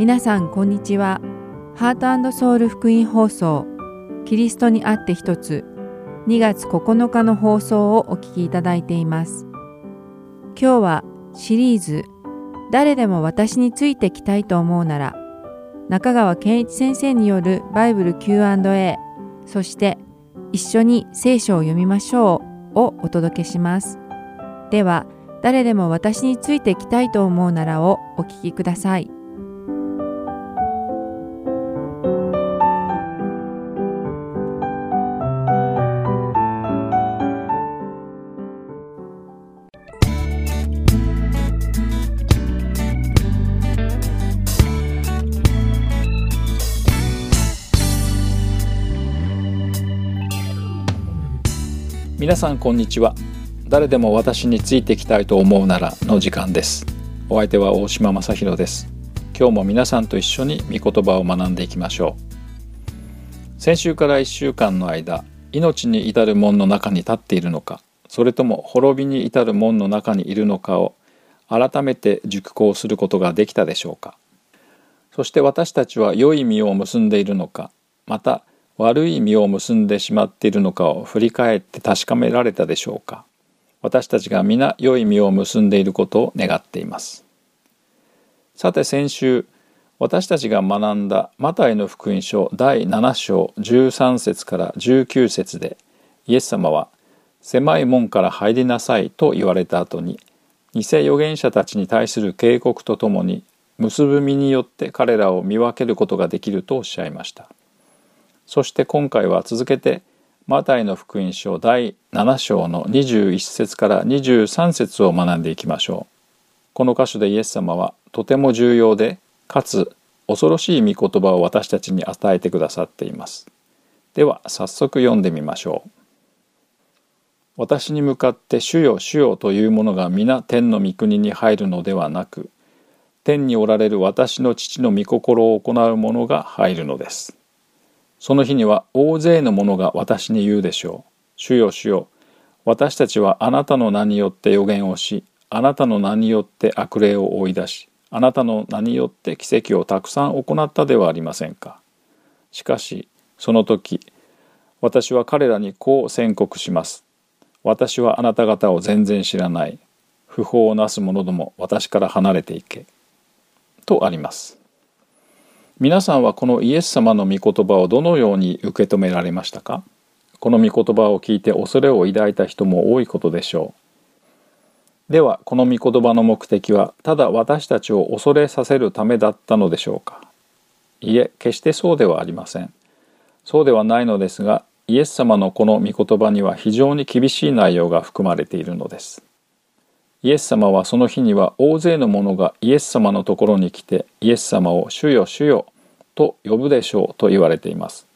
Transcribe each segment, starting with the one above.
皆さんこんにちは。ハートソウル福音放送キリストにあって一つ2月9日の放送をお聞きいただいています。今日はシリーズ誰でも私についてきたいと思うなら中川健一先生によるバイブル Q&A そして一緒に聖書を読みましょうをお届けします。では誰でも私についてきたいと思うならをお聞きください。皆さんこんにちは。誰でも私についてきたいと思うならの時間です。お相手は大島正弘です。今日も皆さんと一緒に御言葉を学んでいきましょう。先週から1週間の間命に至る門の中に立っているのかそれとも滅びに至る門の中にいるのかを改めて熟考することができたでしょうか。そして私たちは良い実を結んでいるのかまた悪い実を結んでしまっているのかを振り返って確かめられたでしょうか。私たちが皆良い実を結んでいることを願っています。さて先週私たちが学んだマタイの福音書第7章13節から19節でイエス様は狭い門から入りなさいと言われた後に偽預言者たちに対する警告とともに結ぶ身によって彼らを見分けることができるとおっしゃいました。そして今回は続けてマタイの福音書第7章の21節から23節を学んでいきましょう。この箇所でイエス様はとても重要でかつ恐ろしい御言葉を私たちに与えてくださっています。では早速読んでみましょう。私に向かって主よ主よというものが皆天の御国に入るのではなく天におられる私の父の御心を行う者が入るのです。その日には大勢の者が私に言うでしょう。主よ主よ、私たちはあなたの名によって予言をし、あなたの名によって悪霊を追い出し、あなたの名によって奇跡をたくさん行ったではありませんか。しかし、その時、私は彼らにこう宣告します。私はあなた方を全然知らない。不法をなす者ども私から離れていけ。とあります。皆さんはこのイエス様の御言葉をどのように受け止められましたか？この御言葉を聞いて恐れを抱いた人も多いことでしょう。ではこの御言葉の目的はただ私たちを恐れさせるためだったのでしょうか？いえ決してそうではありません。そうではないのですがイエス様のこの御言葉には非常に厳しい内容が含まれているのです。イエス様はその日には大勢の者がイエス様のところに来てイエス様を主よ主よと呼ぶでしょうと言われています。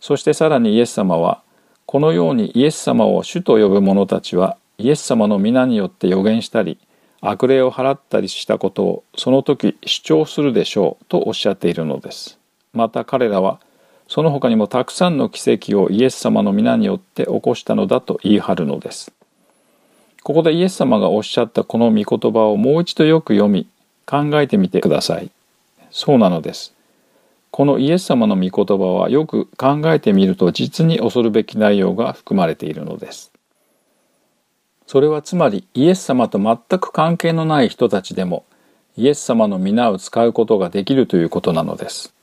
そしてさらにイエス様はこのようにイエス様を主と呼ぶ者たちはイエス様の皆によって予言したり悪霊を払ったりしたことをその時主張するでしょうとおっしゃっているのです。また彼らはその他にもたくさんの奇跡をイエス様の皆によって起こしたのだと言い張るのです。ここでイエス様がおっしゃったこの御言葉をもう一度よく読み考えてみてください。そうなのです。このイエス様の御言葉はよく考えてみると実に恐るべき内容が含まれているのです。それはつまりイエス様と全く関係のない人たちでもイエス様の皆を使うことができるということなのです。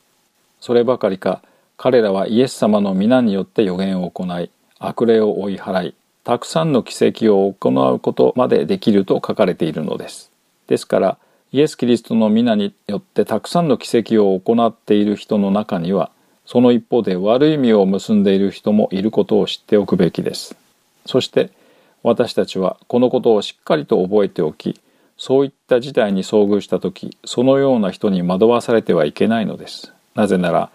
そればかりか彼らはイエス様の皆によって予言を行い悪霊を追い払いたくさんの奇跡を行うことまでできると書かれているのです。ですからイエス・キリストの皆によってたくさんの奇跡を行っている人の中にはその一方で悪い実を結んでいる人もいることを知っておくべきです。そして私たちはこのことをしっかりと覚えておきそういった事態に遭遇した時そのような人に惑わされてはいけないのです。なぜなら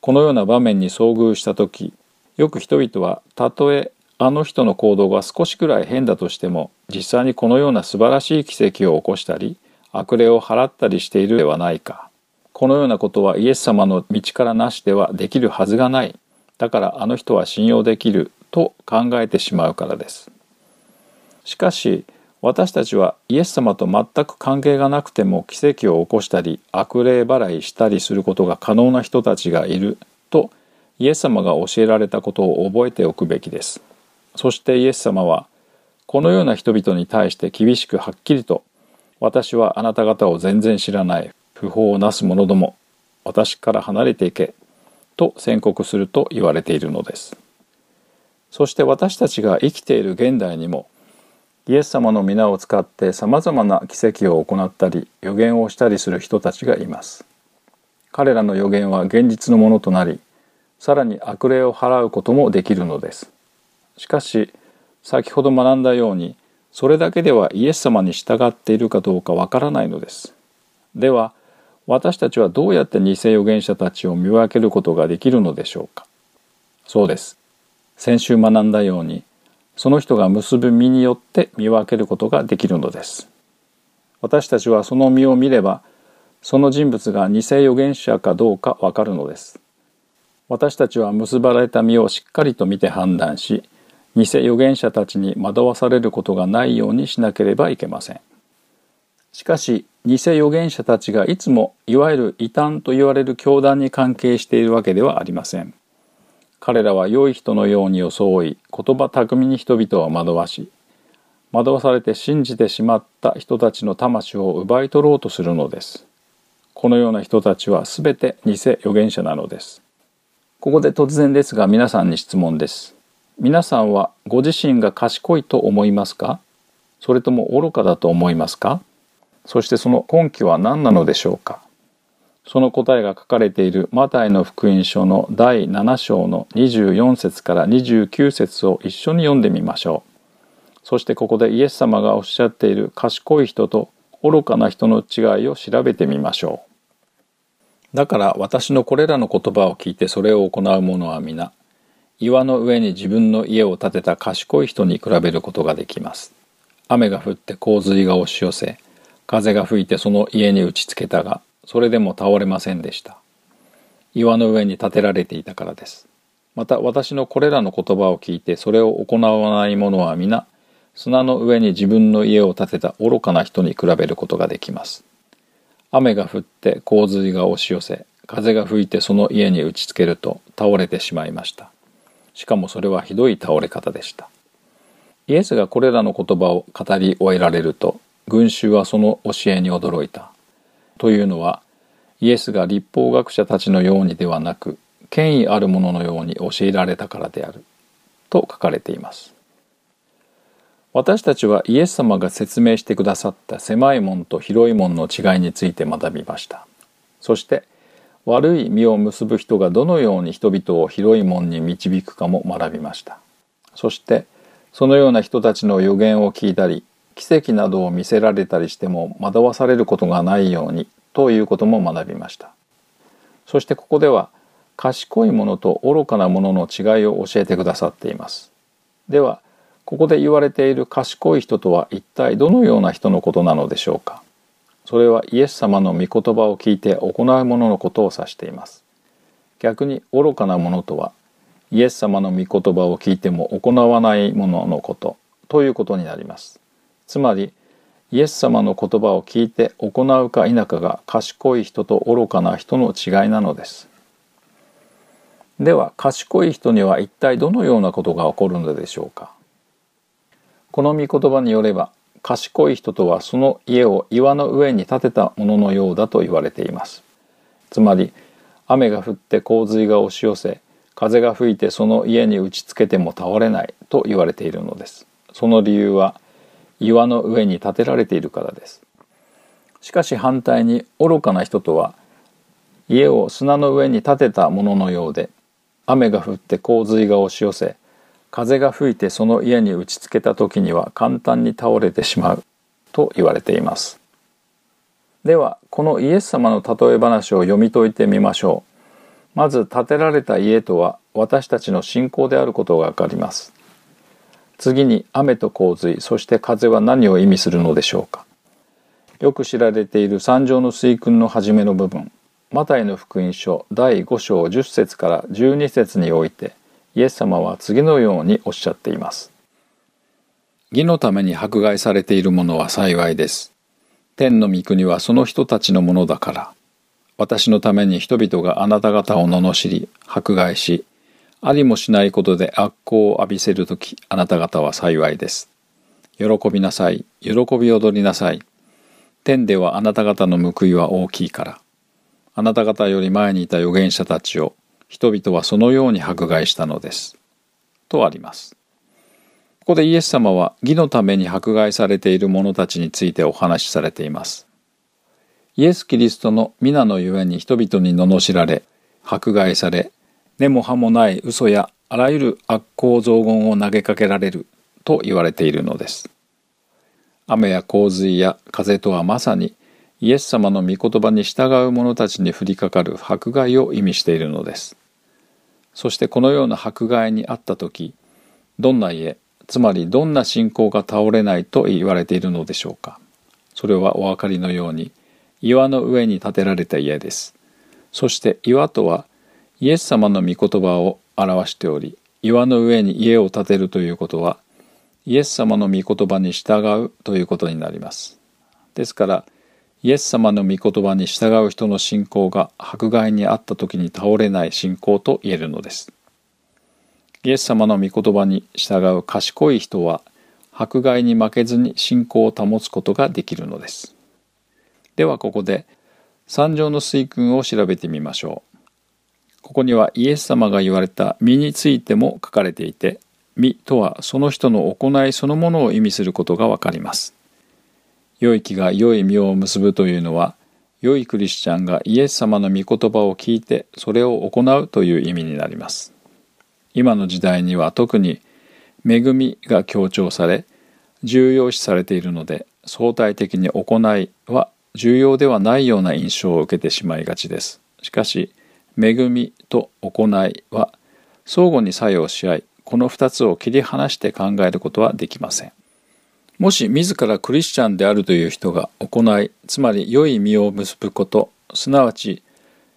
このような場面に遭遇した時よく人々はたとえあの人の行動が少しくらい変だとしても実際にこのような素晴らしい奇跡を起こしたり悪霊を払ったりしているではないか。このようなことはイエス様の道からなしではできるはずがない。だからあの人は信用できると考えてしまうからです。しかし私たちはイエス様と全く関係がなくても奇跡を起こしたり悪霊払いしたりすることが可能な人たちがいるとイエス様が教えられたことを覚えておくべきです。そしてイエス様はこのような人々に対して厳しくはっきりと私はあなた方を全然知らない不法をなす者ども私から離れていけと宣告すると言われているのです。そして私たちが生きている現代にもイエス様の皆を使ってさまざまな奇跡を行ったり予言をしたりする人たちがいます。彼らの予言は現実のものとなりさらに悪霊を払うこともできるのです。しかし先ほど学んだようにそれだけではイエス様に従っているかどうかわからないのです。では私たちはどうやって偽預言者たちを見分けることができるのでしょうかそうです。先週学んだようにその人が結ぶ実によって見分けることができるのです。私たちはその実を見れば、その人物が偽預言者かどうかわかるのです。私たちは結ばれた実をしっかりと見て判断し、偽預言者たちに惑わされることがないようにしなければいけません。しかし、偽預言者たちがいつもいわゆる異端と言われる教団に関係しているわけではありません。彼らは良い人のように装い言葉巧みに人々を惑わし惑わされて信じてしまった人たちの魂を奪い取ろうとするのですこのような人たちはすべて偽預言者なのですここで突然ですが皆さんに質問です皆さんはご自身が賢いと思いますか？それとも愚かだと思いますか？そしてその根拠は何なのでしょうか？その答えが書かれているマタイの福音書の第7章の24節から29節を一緒に読んでみましょう。そしてここでイエス様がおっしゃっている賢い人と愚かな人の違いを調べてみましょう。だから私のこれらの言葉を聞いてそれを行う者は皆、岩の上に自分の家を建てた賢い人に比べることができます。雨が降って洪水が押し寄せ、風が吹いてその家に打ちつけたが、それでも倒れませんでした。岩の上に建てられていたからです。また私のこれらの言葉を聞いてそれを行わない者は皆砂の上に自分の家を建てた愚かな人に比べることができます。雨が降って洪水が押し寄せ風が吹いてその家に打ちつけると倒れてしまいました。しかもそれはひどい倒れ方でした。イエスがこれらの言葉を語り終えられると群衆はその教えに驚いた。というのはイエスが立法学者たちのようにではなく権威あるもののように教えられたからである。と書かれています。私たちはイエス様が説明してくださった狭い門と広い門の違いについて学びました。そして悪い実を結ぶ人がどのように人々を広い門に導くかも学びました。そしてそのような人たちの予言を聞いたり奇跡などを見せられたりしても惑わされることがないようにということも学びました。そしてここでは賢いものと愚かなものの違いを教えてくださっています。ではここで言われている賢い人とは一体どのような人のことなのでしょうか。それはイエス様の御言葉を聞いて行うもののことを指しています。逆に愚かなものとはイエス様の御言葉を聞いても行わないもののことということになります。つまりイエス様の言葉を聞いて行うか否かが賢い人と愚かな人の違いなのです。では賢い人には一体どのようなことが起こるのでしょうか。この御言葉によれば賢い人とはその家を岩の上に建てたもののようだと言われています。つまり雨が降って洪水が押し寄せ風が吹いてその家に打ちつけても倒れないと言われているのです。その理由は岩の上に建てられているからです。しかし反対に愚かな人とは家を砂の上に建てたもののようで雨が降って洪水が押し寄せ風が吹いてその家に打ちつけた時には簡単に倒れてしまう。と言われています。ではこのイエス様の例え話を読み解いてみましょう。まず建てられた家とは私たちの信仰であることがわかります。次に雨と洪水そして風は何を意味するのでしょうか。よく知られている三条の水訓の初めの部分マタイの福音書第5章10節から12節においてイエス様は次のようにおっしゃっています義のために迫害されているものは幸いです。天の御国はその人たちのものだから。私のために人々があなた方を罵り、迫害し、ありもしないことで悪行を浴びせるとき、あなた方は幸いです。喜びなさい、喜び踊りなさい。天ではあなた方の報いは大きいから。あなた方より前にいた預言者たちを、人々はそのように迫害したのです。とあります。ここでイエス様は義のために迫害されている者たちについてお話しされています。イエス・キリストの皆のゆえに人々に罵られ、迫害され、根も葉もない嘘やあらゆる悪行雑言を投げかけられると言われているのです。雨や洪水や風とはまさにイエス様の御言葉に従う者たちに降りかかる迫害を意味しているのです。そしてこのような迫害にあった時、どんな家、つまりどんな信仰が倒れないと言われているのでしょうか。それはお分かりのように岩の上に建てられた家です。そして岩とはイエス様の御言葉を表しており岩の上に家を建てるということはイエス様の御言葉に従うということになりますですからイエス様の御言葉に従う人の信仰が迫害にあった時に倒れない信仰と言えるのです。イエス様の御言葉に従う賢い人は迫害に負けずに信仰を保つことができるのです。ではここで三条の水訓を調べてみましょう。ここにはイエス様が言われた身についても書かれていて、身とはその人の行いそのものを意味することがわかります。良い木が良い実を結ぶというのは、良いクリスチャンがイエス様の御言葉を聞いてそれを行うという意味になります。今の時代には特に恵みが強調され、重要視されているので、相対的に行いは重要ではないような印象を受けてしまいがちです。しかし、恵みと行いは相互に作用し合いこの2つを切り離して考えることはできませんもし自らクリスチャンであるという人が行いつまり良い実を結ぶことすなわち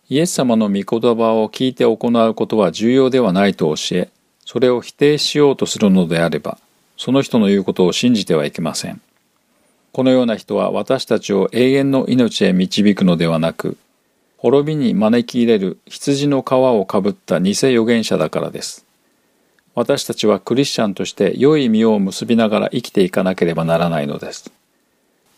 イエス様の御言葉を聞いて行うことは重要ではないと教えそれを否定しようとするのであればその人の言うことを信じてはいけませんこのような人は私たちを永遠の命へ導くのではなく滅びに招き入れる羊の皮をかぶった偽預言者だからです。私たちはクリスチャンとして良い実を結びながら生きていかなければならないのです。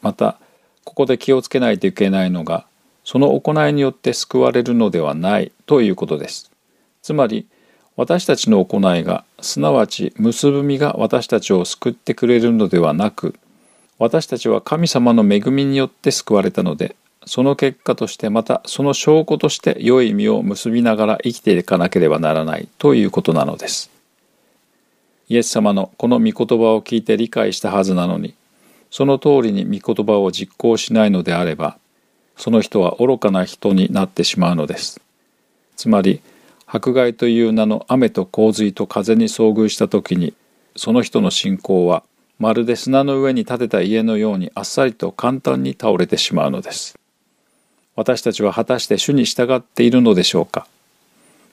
また、ここで気をつけないといけないのが、その行いによって救われるのではないということです。つまり、私たちの行いが、すなわち結ぶ実が私たちを救ってくれるのではなく、私たちは神様の恵みによって救われたので、その結果としてまたその証拠として良い実を結びながら生きていかなければならないということなのです。イエス様のこの御言葉を聞いて理解したはずなのに、その通りに御言葉を実行しないのであれば、その人は愚かな人になってしまうのです。つまり、迫害という名の雨と洪水と風に遭遇した時に、その人の信仰はまるで砂の上に建てた家のようにあっさりと簡単に倒れてしまうのです。私たちは果たして主に従っているのでしょうか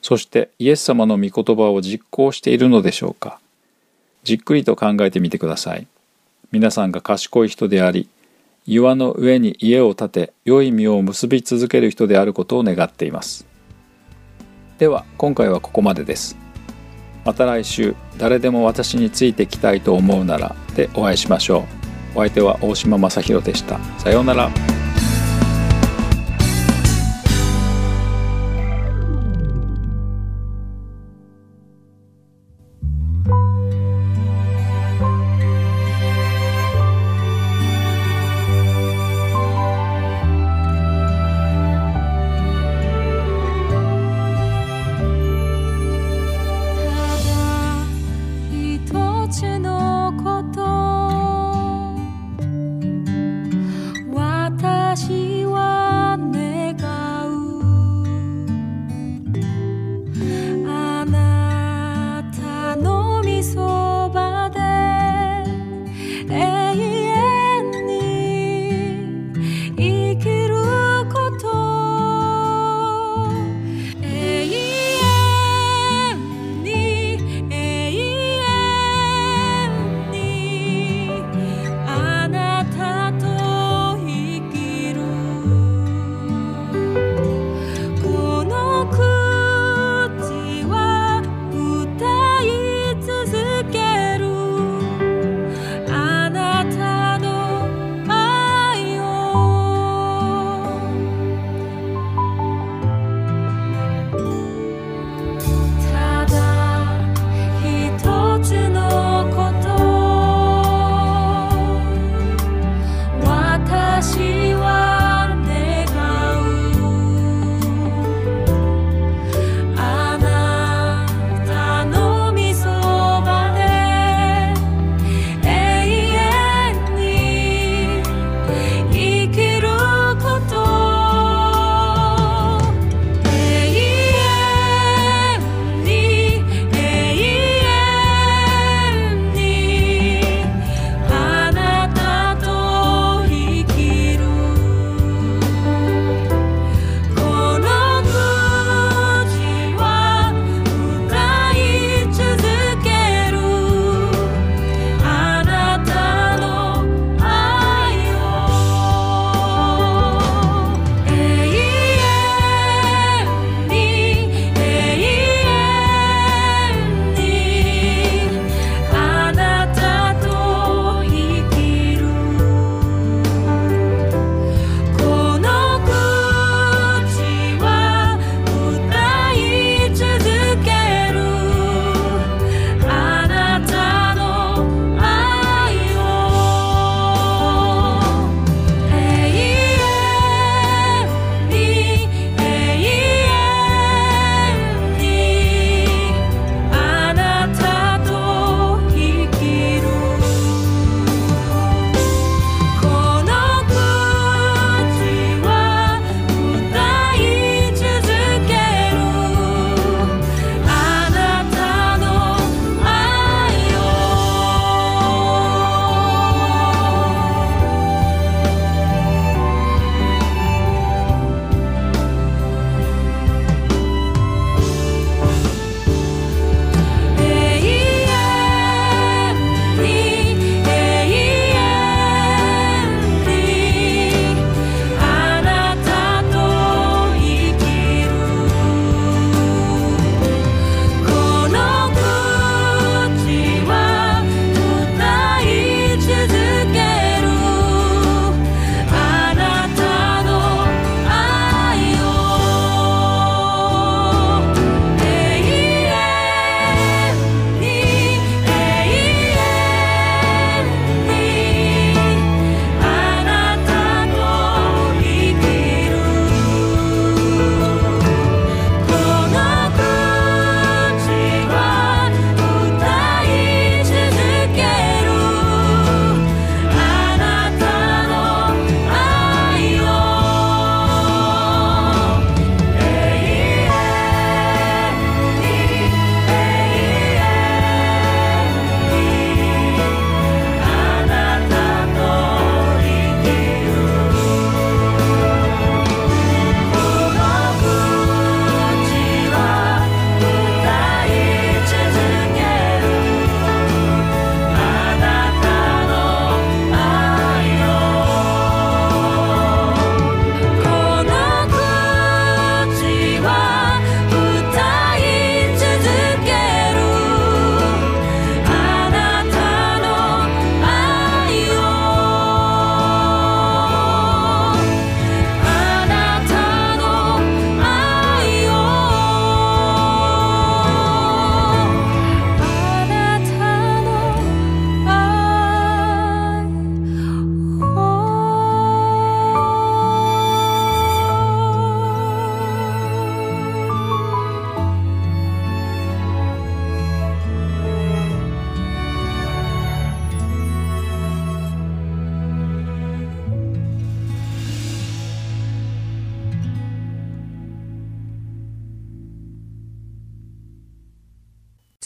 そしてイエス様の御言葉を実行しているのでしょうかじっくりと考えてみてください。皆さんが賢い人であり、岩の上に家を建て、良い実を結び続ける人であることを願っています。では、今回はここまでです。また来週、誰でも私についてきたいと思うならでお会いしましょう。お相手は大島正弘でした。さようなら。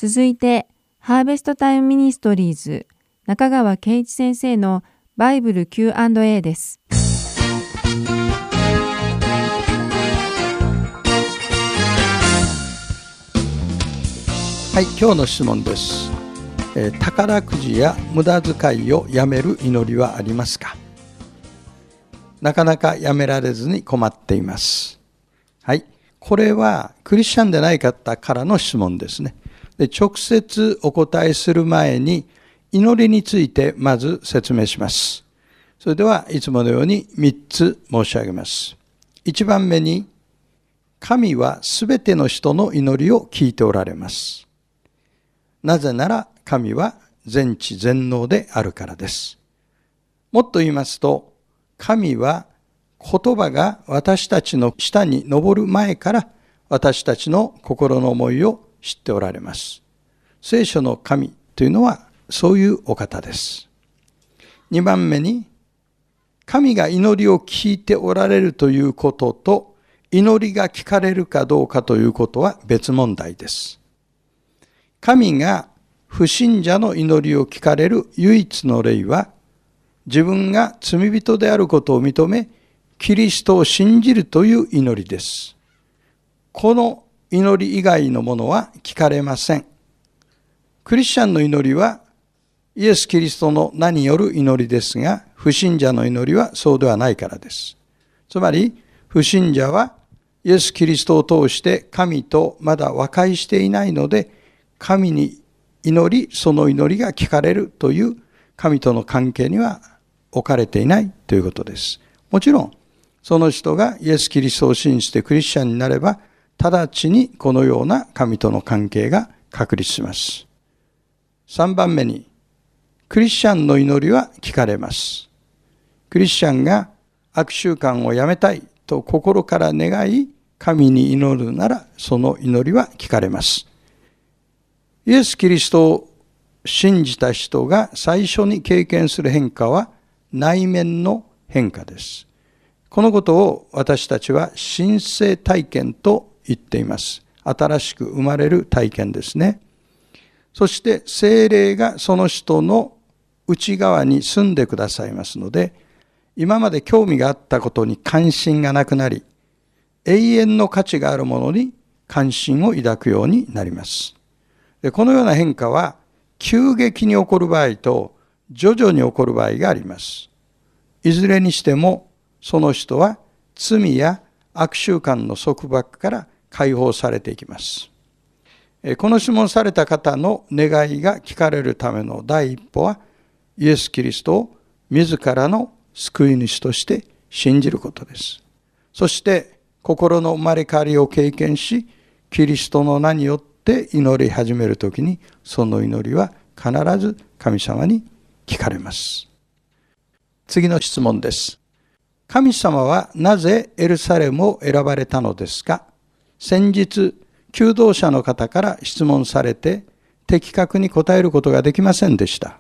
続いて、ハーベストタイムミニストリーズ中川健一先生のバイブル Q&A です。はい、今日の質問です。えー、宝くじや無駄遣いをやめる祈りはありますか？なかなかやめられずに困っています。はい。これはクリスチャンでない方からの質問ですね。で直接お答えする前に祈りについてまず説明します。それではいつものように3つ申し上げます。1番目に、神はすべての人の祈りを聞いておられます。なぜなら神は全知全能であるからです。もっと言いますと、神は言葉が私たちの下に昇る前から私たちの心の思いを知っておられます。聖書の神というのはそういうお方です。2番目に、神が祈りを聞いておられるということと、祈りが聞かれるかどうかということは別問題です。神が不信者の祈りを聞かれる唯一の例は、自分が罪人であることを認め、キリストを信じるという祈りです。この祈り以外のものは聞かれません。クリスチャンの祈りはイエス・キリストの名による祈りですが、不信者の祈りはそうではないからです。つまり、不信者はイエス・キリストを通して神とまだ和解していないので、神に祈り、その祈りが聞かれるという神との関係には置かれていないということです。もちろん、その人がイエス・キリストを信じてクリスチャンになれば、直ちにこのような神との関係が確立します。3番目に、クリスチャンの祈りは聞かれます。クリスチャンが悪習慣をやめたいと心から願い、神に祈るなら、その祈りは聞かれます。イエス・キリストを信じた人が最初に経験する変化は内面の変化です。このことを私たちは神聖体験と言っています。新しく生まれる体験ですね。そして精霊がその人の内側に住んでくださいますので、今まで興味があったことに関心がなくなり、永遠の価値があるものに関心を抱くようになります。でこのような変化は急激に起こる場合と徐々に起こる場合があります。いずれにしてもその人は罪や悪習慣の束縛から解放されていきます。この質問された方の願いが聞かれるための第一歩は、イエス・キリストを自らの救い主として信じることです。そして心の生まれ変わりを経験し、キリストの名によって祈り始めるときに、その祈りは必ず神様に聞かれます。次の質問です。神様はなぜエルサレムを選ばれたのですか？先日、求道者の方から質問されて、的確に答えることができませんでした。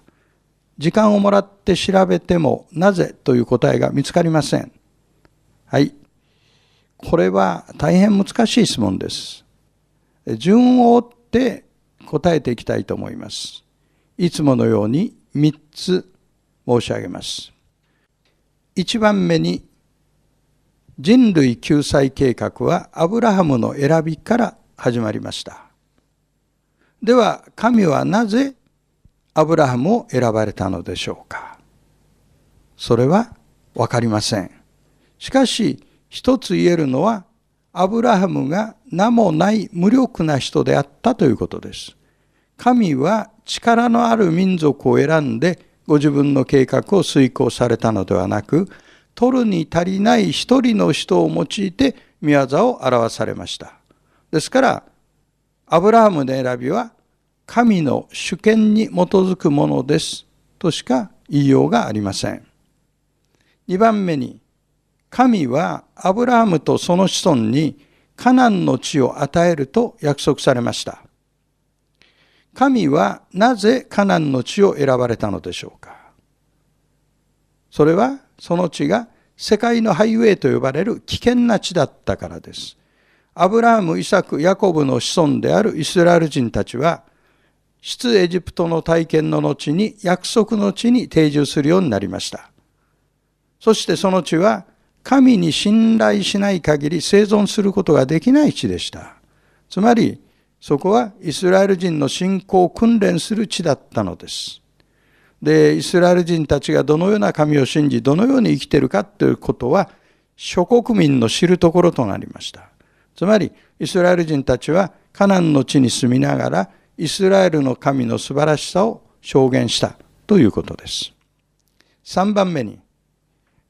時間をもらって調べても、なぜという答えが見つかりません。はい。これは大変難しい質問です。順を追って答えていきたいと思います。いつものように3つ申し上げます。1番目に人類救済計画はアブラハムの選びから始まりました。では、神はなぜアブラハムを選ばれたのでしょうか？それはわかりません。しかし、一つ言えるのは、アブラハムが名もない無力な人であったということです。神は力のある民族を選んでご自分の計画を遂行されたのではなく、取るに足りない一人の人を用いて見業を表されました。ですから、アブラハムの選びは神の主権に基づくものですとしか言いようがありません。二番目に、神はアブラハムとその子孫にカナンの地を与えると約束されました。神はなぜカナンの地を選ばれたのでしょうかそれはその地が世界のハイウェイと呼ばれる危険な地だったからです。アブラハム、イサク、ヤコブの子孫であるイスラエル人たちは、出エジプトの体験の後に約束の地に定住するようになりました。そしてその地は神に信頼しない限り生存することができない地でした。つまり、そこはイスラエル人の信仰を訓練する地だったのです。で、イスラエル人たちがどのような神を信じ、どのように生きているかということは、諸国民の知るところとなりました。つまり、イスラエル人たちはカナンの地に住みながら、イスラエルの神の素晴らしさを証言したということです。3番目に、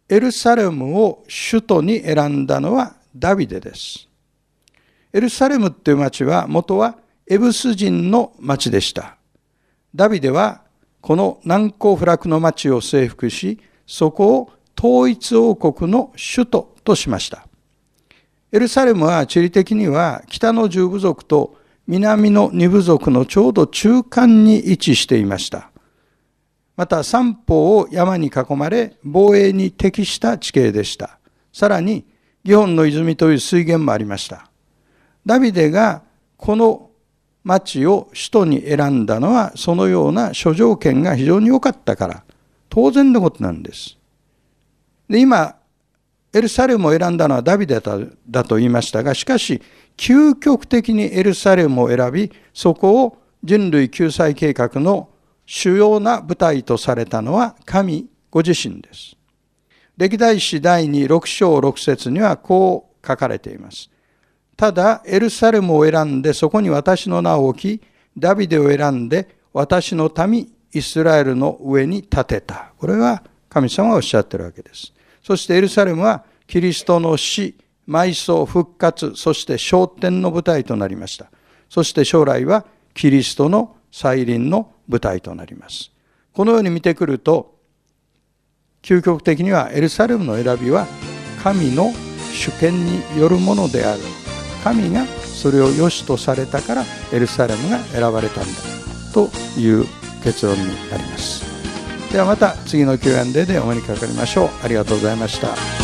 エルサレムを首都に選んだのはダビデです。エルサレムっていう町は元はエブス人の町でした。ダビデはこの難攻不落の町を征服し、そこを統一王国の首都としました。エルサレムは地理的には北の十部族と南の二部族のちょうど中間に位置していました。また三方を山に囲まれ防衛に適した地形でした。さらに、ギホンの泉という水源もありました。ダビデがこの町を首都に選んだのはそのような諸条件が非常に良かったから当然のことなんです。で今エルサレムを選んだのはダビデだと言いましたがしかし究極的にエルサレムを選びそこを人類救済計画の主要な舞台とされたのは神ご自身です。歴代史第2、6章6節にはこう書かれています。ただ、エルサレムを選んでそこに私の名を置き、ダビデを選んで私の民イスラエルの上に立てた。これは神様がおっしゃってるわけです。そしてエルサレムはキリストの死、埋葬、復活、そして昇天の舞台となりました。そして将来はキリストの再臨の舞台となります。このように見てくると、究極的にはエルサレムの選びは神の主権によるものである。神がそれを良しとされたからエルサレムが選ばれたんだという結論になります。ではまた次の Q&A でお目にかかりましょう。ありがとうございました。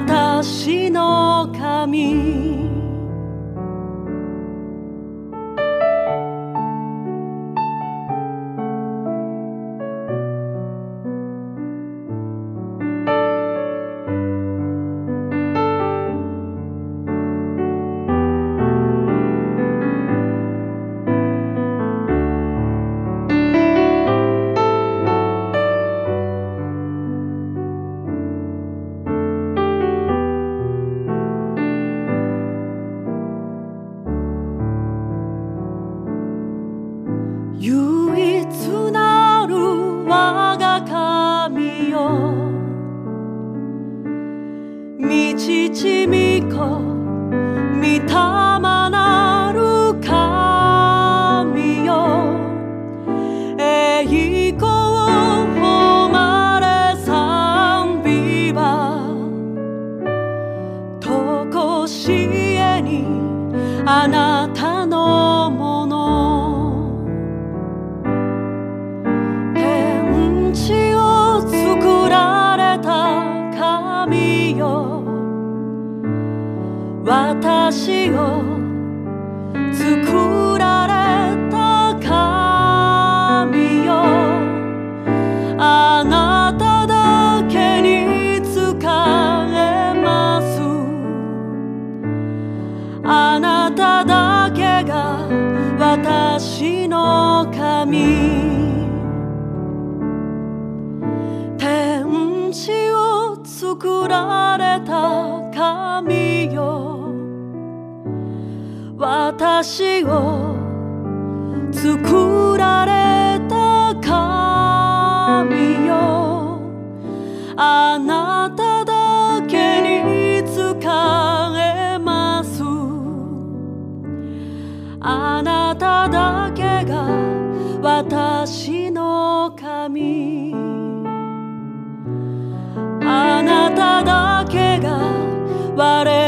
私の神。私を作られた神よ。あなただけに仕えます。あなただけが私の神。あなただけが我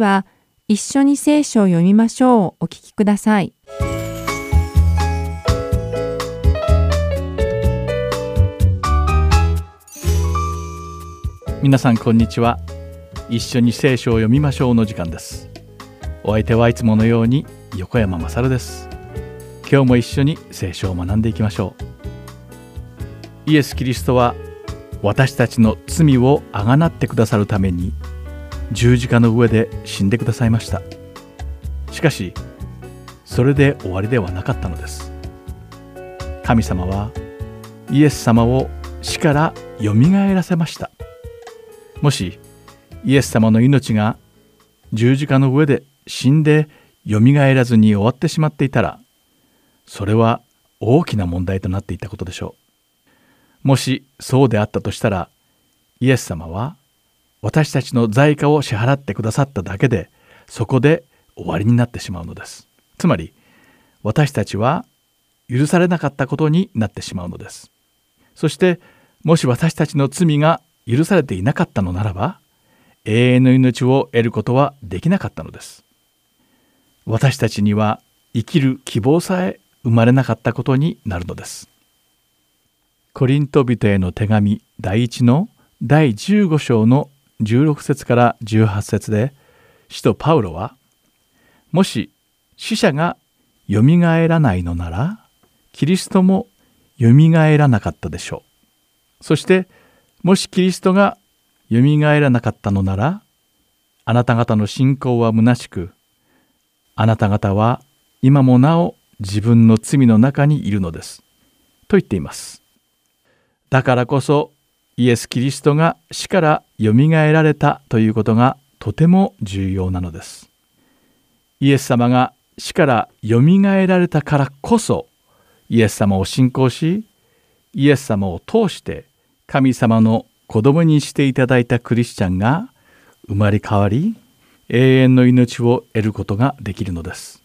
は一緒に聖書を読みましょう。お聞きください。皆さんこんにちは。一緒に聖書を読みましょうの時間です。お相手はいつものように横山まさるです。今日も一緒に聖書を学んでいきましょう。イエス・キリストは私たちの罪をあがなってくださるために十字架の上で死んでくださいました。しかしそれで終わりではなかったのです。神様はイエス様を死からよみがえらせました。もしイエス様の命が十字架の上で死んでよみがえらずに終わってしまっていたらそれは大きな問題となっていたことでしょう。もしそうであったとしたらイエス様は私たちの罪過を支払ってくださっただけでそこで終わりになってしまうのです。つまり私たちは許されなかったことになってしまうのです。そしてもし私たちの罪が許されていなかったのならば永遠の命を得ることはできなかったのです。私たちには生きる希望さえ生まれなかったことになるのです。コリント人への手紙第1の第15章の16節から18節で使徒パウロはもし死者がよみがえらないのならキリストもよみがえらなかったでしょう。そしてもしキリストがよみがえらなかったのならあなた方の信仰は虚しくあなた方は今もなお自分の罪の中にいるのです。と言っています。だからこそイエス・キリストが死からよみがえられたということがとても重要なのです。イエス様が死からよみがえられたからこそイエス様を信仰しイエス様を通して神様の子供にしていただいたクリスチャンが生まれ変わり永遠の命を得ることができるのです。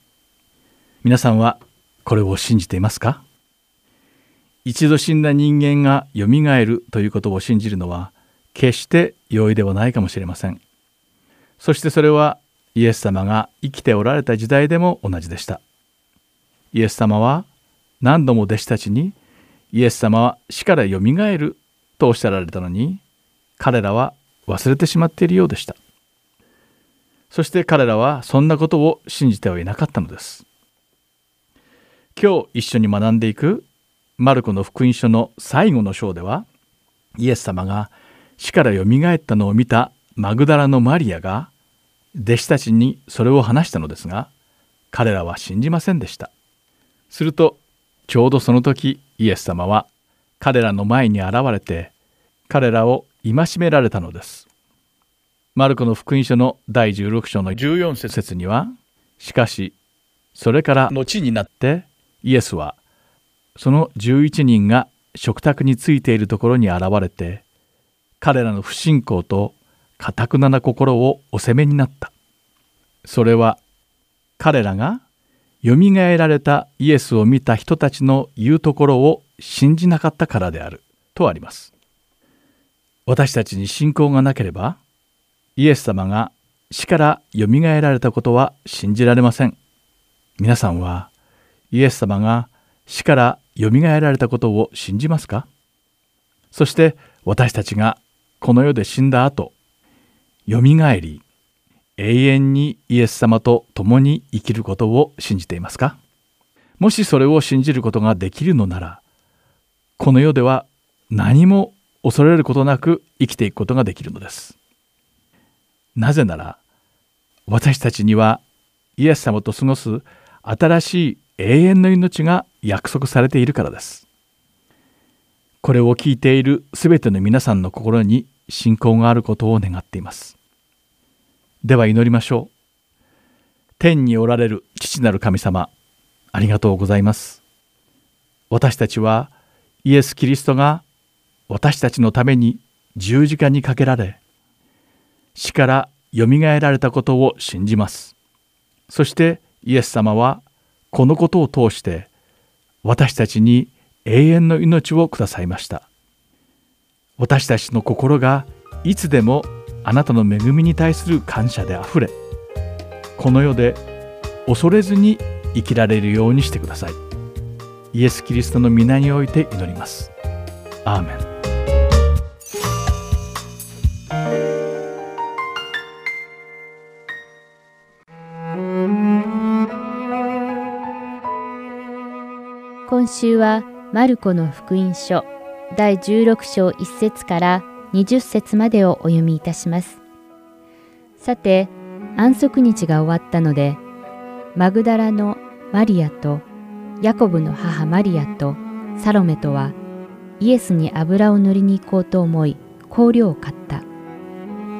皆さんはこれを信じていますか？一度死んだ人間がよみがえるということを信じるのは決して容易ではないかもしれません。そしてそれはイエス様が生きておられた時代でも同じでした。イエス様は何度も弟子たちにイエス様は死からよみがえるとおっしゃられたのに彼らは忘れてしまっているようでした。そして彼らはそんなことを信じてはいなかったのです。今日一緒に学んでいくマルコの福音書の最後の章ではイエス様が死からよみがえったのを見たマグダラのマリアが弟子たちにそれを話したのですが彼らは信じませんでした。するとちょうどその時イエス様は彼らの前に現れて彼らを戒められたのです。マルコの福音書の第16章の14節にはしかしそれから後になってイエスはその11人が食卓についているところに現れて彼らの不信仰とかたくなな心をお責めになった。それは彼らがよみがえられたイエスを見た人たちの言うところを信じなかったからである。とあります。私たちに信仰がなければイエス様が死からよみがえられたことは信じられません。皆さんはイエス様が死からよみがえられたことを信じますか？そして私たちがこの世で死んだ後よみがえり永遠にイエス様と共に生きることを信じていますか？もしそれを信じることができるのならこの世では何も恐れることなく生きていくことができるのです。なぜなら私たちにはイエス様と過ごす新しい永遠の命が約束されているからです。これを聞いているすべての皆さんの心に信仰があることを願っています。では祈りましょう。天におられる父なる神様ありがとうございます。私たちはイエス・キリストが私たちのために十字架にかけられ死からよみがえられたことを信じます。そしてイエス様はこのことを通して私たちに永遠の命をくださいました。私たちの心がいつでもあなたの恵みに対する感謝であふれこの世で恐れずに生きられるようにしてください。イエス・キリストの皆において祈ります。アーメン。今週はマルコの福音書。第16章1節から20節までをお読みいたします。さて、安息日が終わったので、マグダラのマリアとヤコブの母マリアとサロメとはイエスに油を塗りに行こうと思い香料を買った。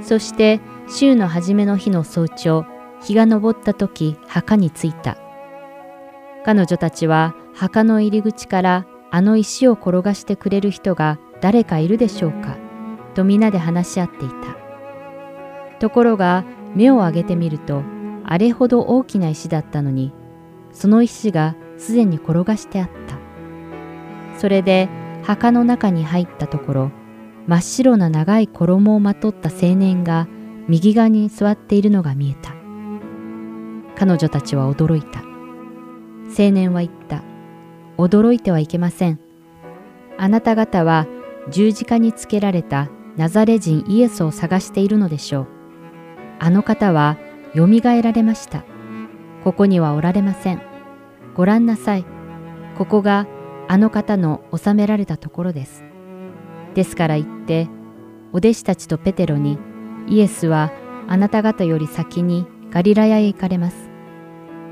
そして週の初めの日の早朝、日が昇った時墓に着いた。彼女たちは墓の入り口からあの石を転がしてくれる人が誰かいるでしょうか？と皆で話し合っていた。ところが目を上げてみるとあれほど大きな石だったのにその石がすでに転がしてあった。それで墓の中に入ったところ真っ白な長い衣をまとった青年が右側に座っているのが見えた。彼女たちは驚いた。青年は言った。驚いてはいけません。あなた方は十字架につけられたナザレ人イエスを探しているのでしょう。あの方はよみがえられました。ここにはおられません。ご覧なさい。ここがあの方の収められたところです。ですから言って、お弟子たちとペテロに、イエスはあなた方より先にガリラヤへ行かれます。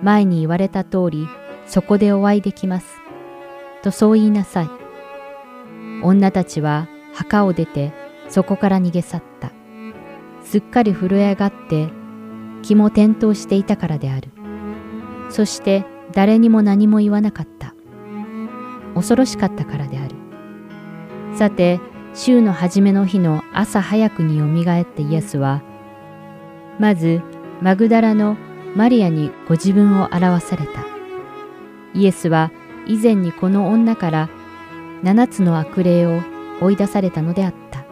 前に言われた通り、そこでお会いできます。とそう言いなさい。女たちは墓を出てそこから逃げ去った。すっかり震え上がって気も転倒していたからである。そして誰にも何も言わなかった。恐ろしかったからである。さて、週の初めの日の朝早くによみがえってイエスは、まずマグダラのマリアにご自分を表された。イエスは以前にこの女から七つの悪霊を追い出されたのであった。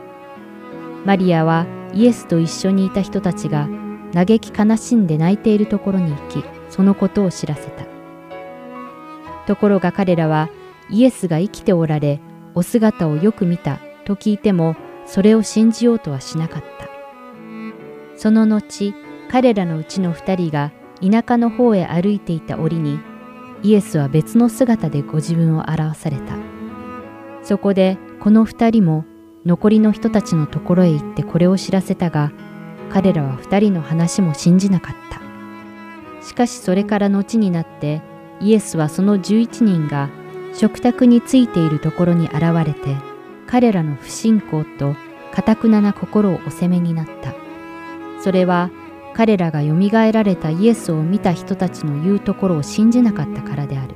マリアはイエスと一緒にいた人たちが嘆き悲しんで泣いているところに行き、そのことを知らせた。ところが彼らはイエスが生きておられ、お姿をよく見たと聞いても、それを信じようとはしなかった。その後、彼らのうちの二人が田舎の方へ歩いていた折に、イエスは別の姿でご自分を表された。そこでこの二人も残りの人たちのところへ行ってこれを知らせたが、彼らは二人の話も信じなかった。しかしそれから後になって、イエスはその十一人が食卓についているところに現れて、彼らの不信仰と堅くなな心をお責めになった。それは彼らがよみがえられたイエスを見た人たちの言うところを信じなかったからである。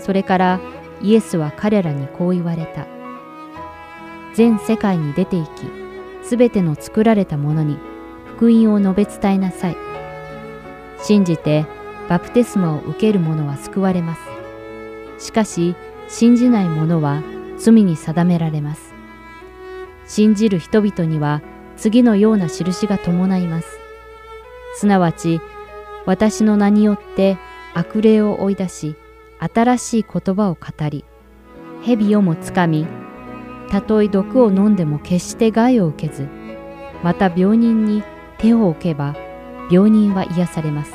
それからイエスは彼らにこう言われた。全世界に出て行き、すべての作られたものに福音を述べ伝えなさい。信じてバプテスマを受ける者は救われます。しかし、信じない者は罪に定められます。信じる人々には次のような印が伴います。すなわち、私の名によって悪霊を追い出し、新しい言葉を語り、蛇をもつかみ、たとえ毒を飲んでも決して害を受けず、また病人に手を置けば、病人は癒されます。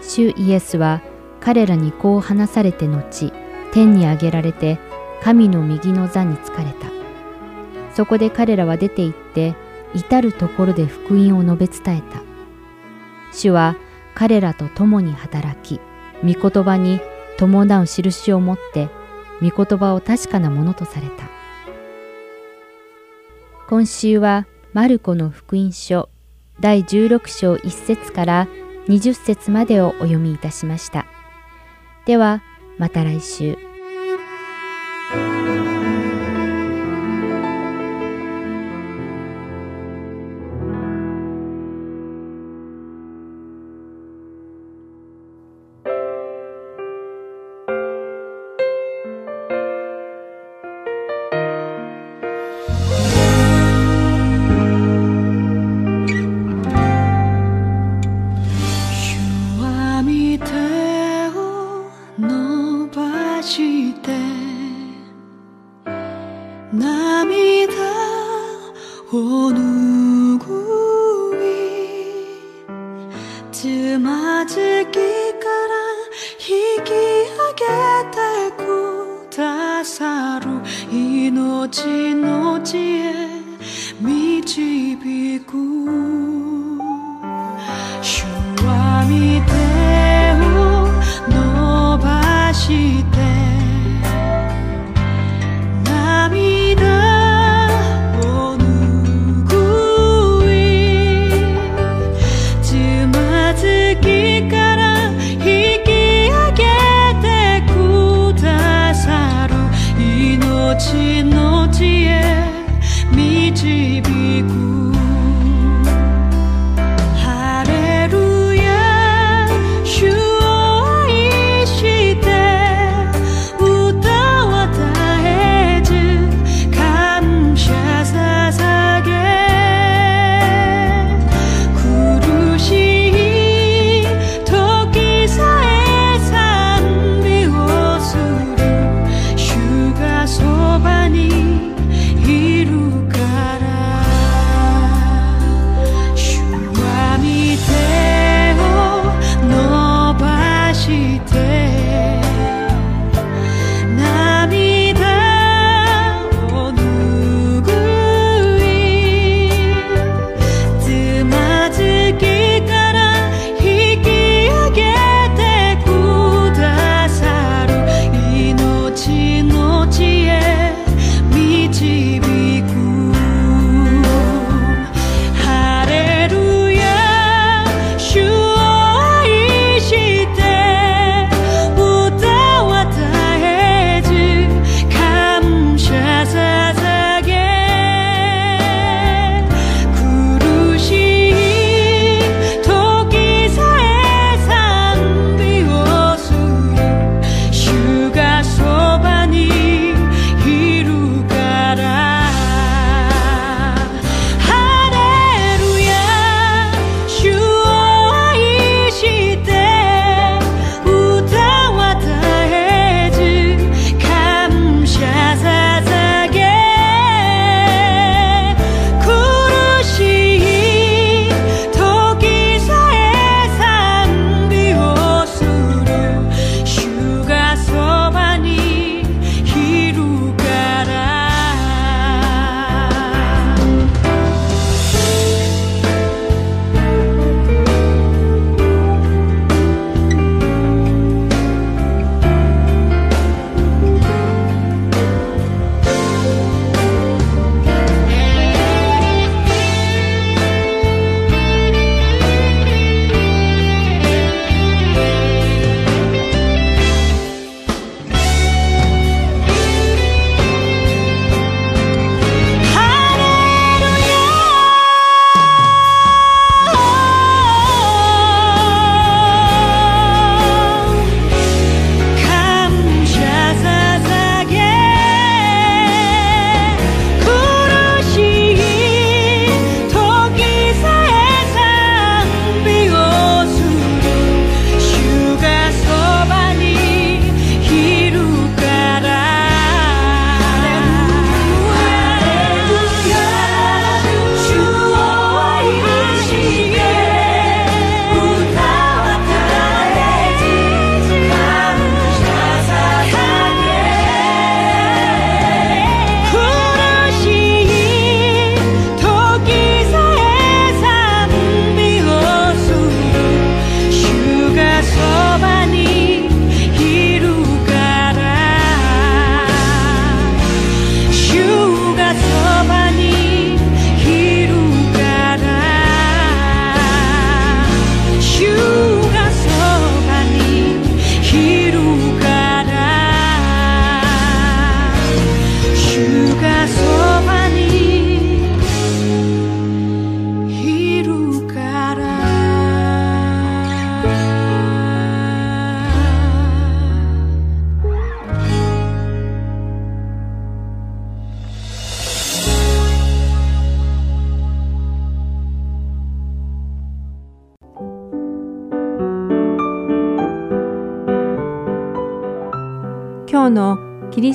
主イエスは彼らにこう話されて後、天に上げられて神の右の座につかれた。そこで彼らは出て行って、至るところで福音を述べ伝えた。主は彼らと共に働き、御言葉に伴う印を持って、御言葉を確かなものとされた。今週はマルコの福音書第16章1節から20節までをお読みいたしました。では、また来週。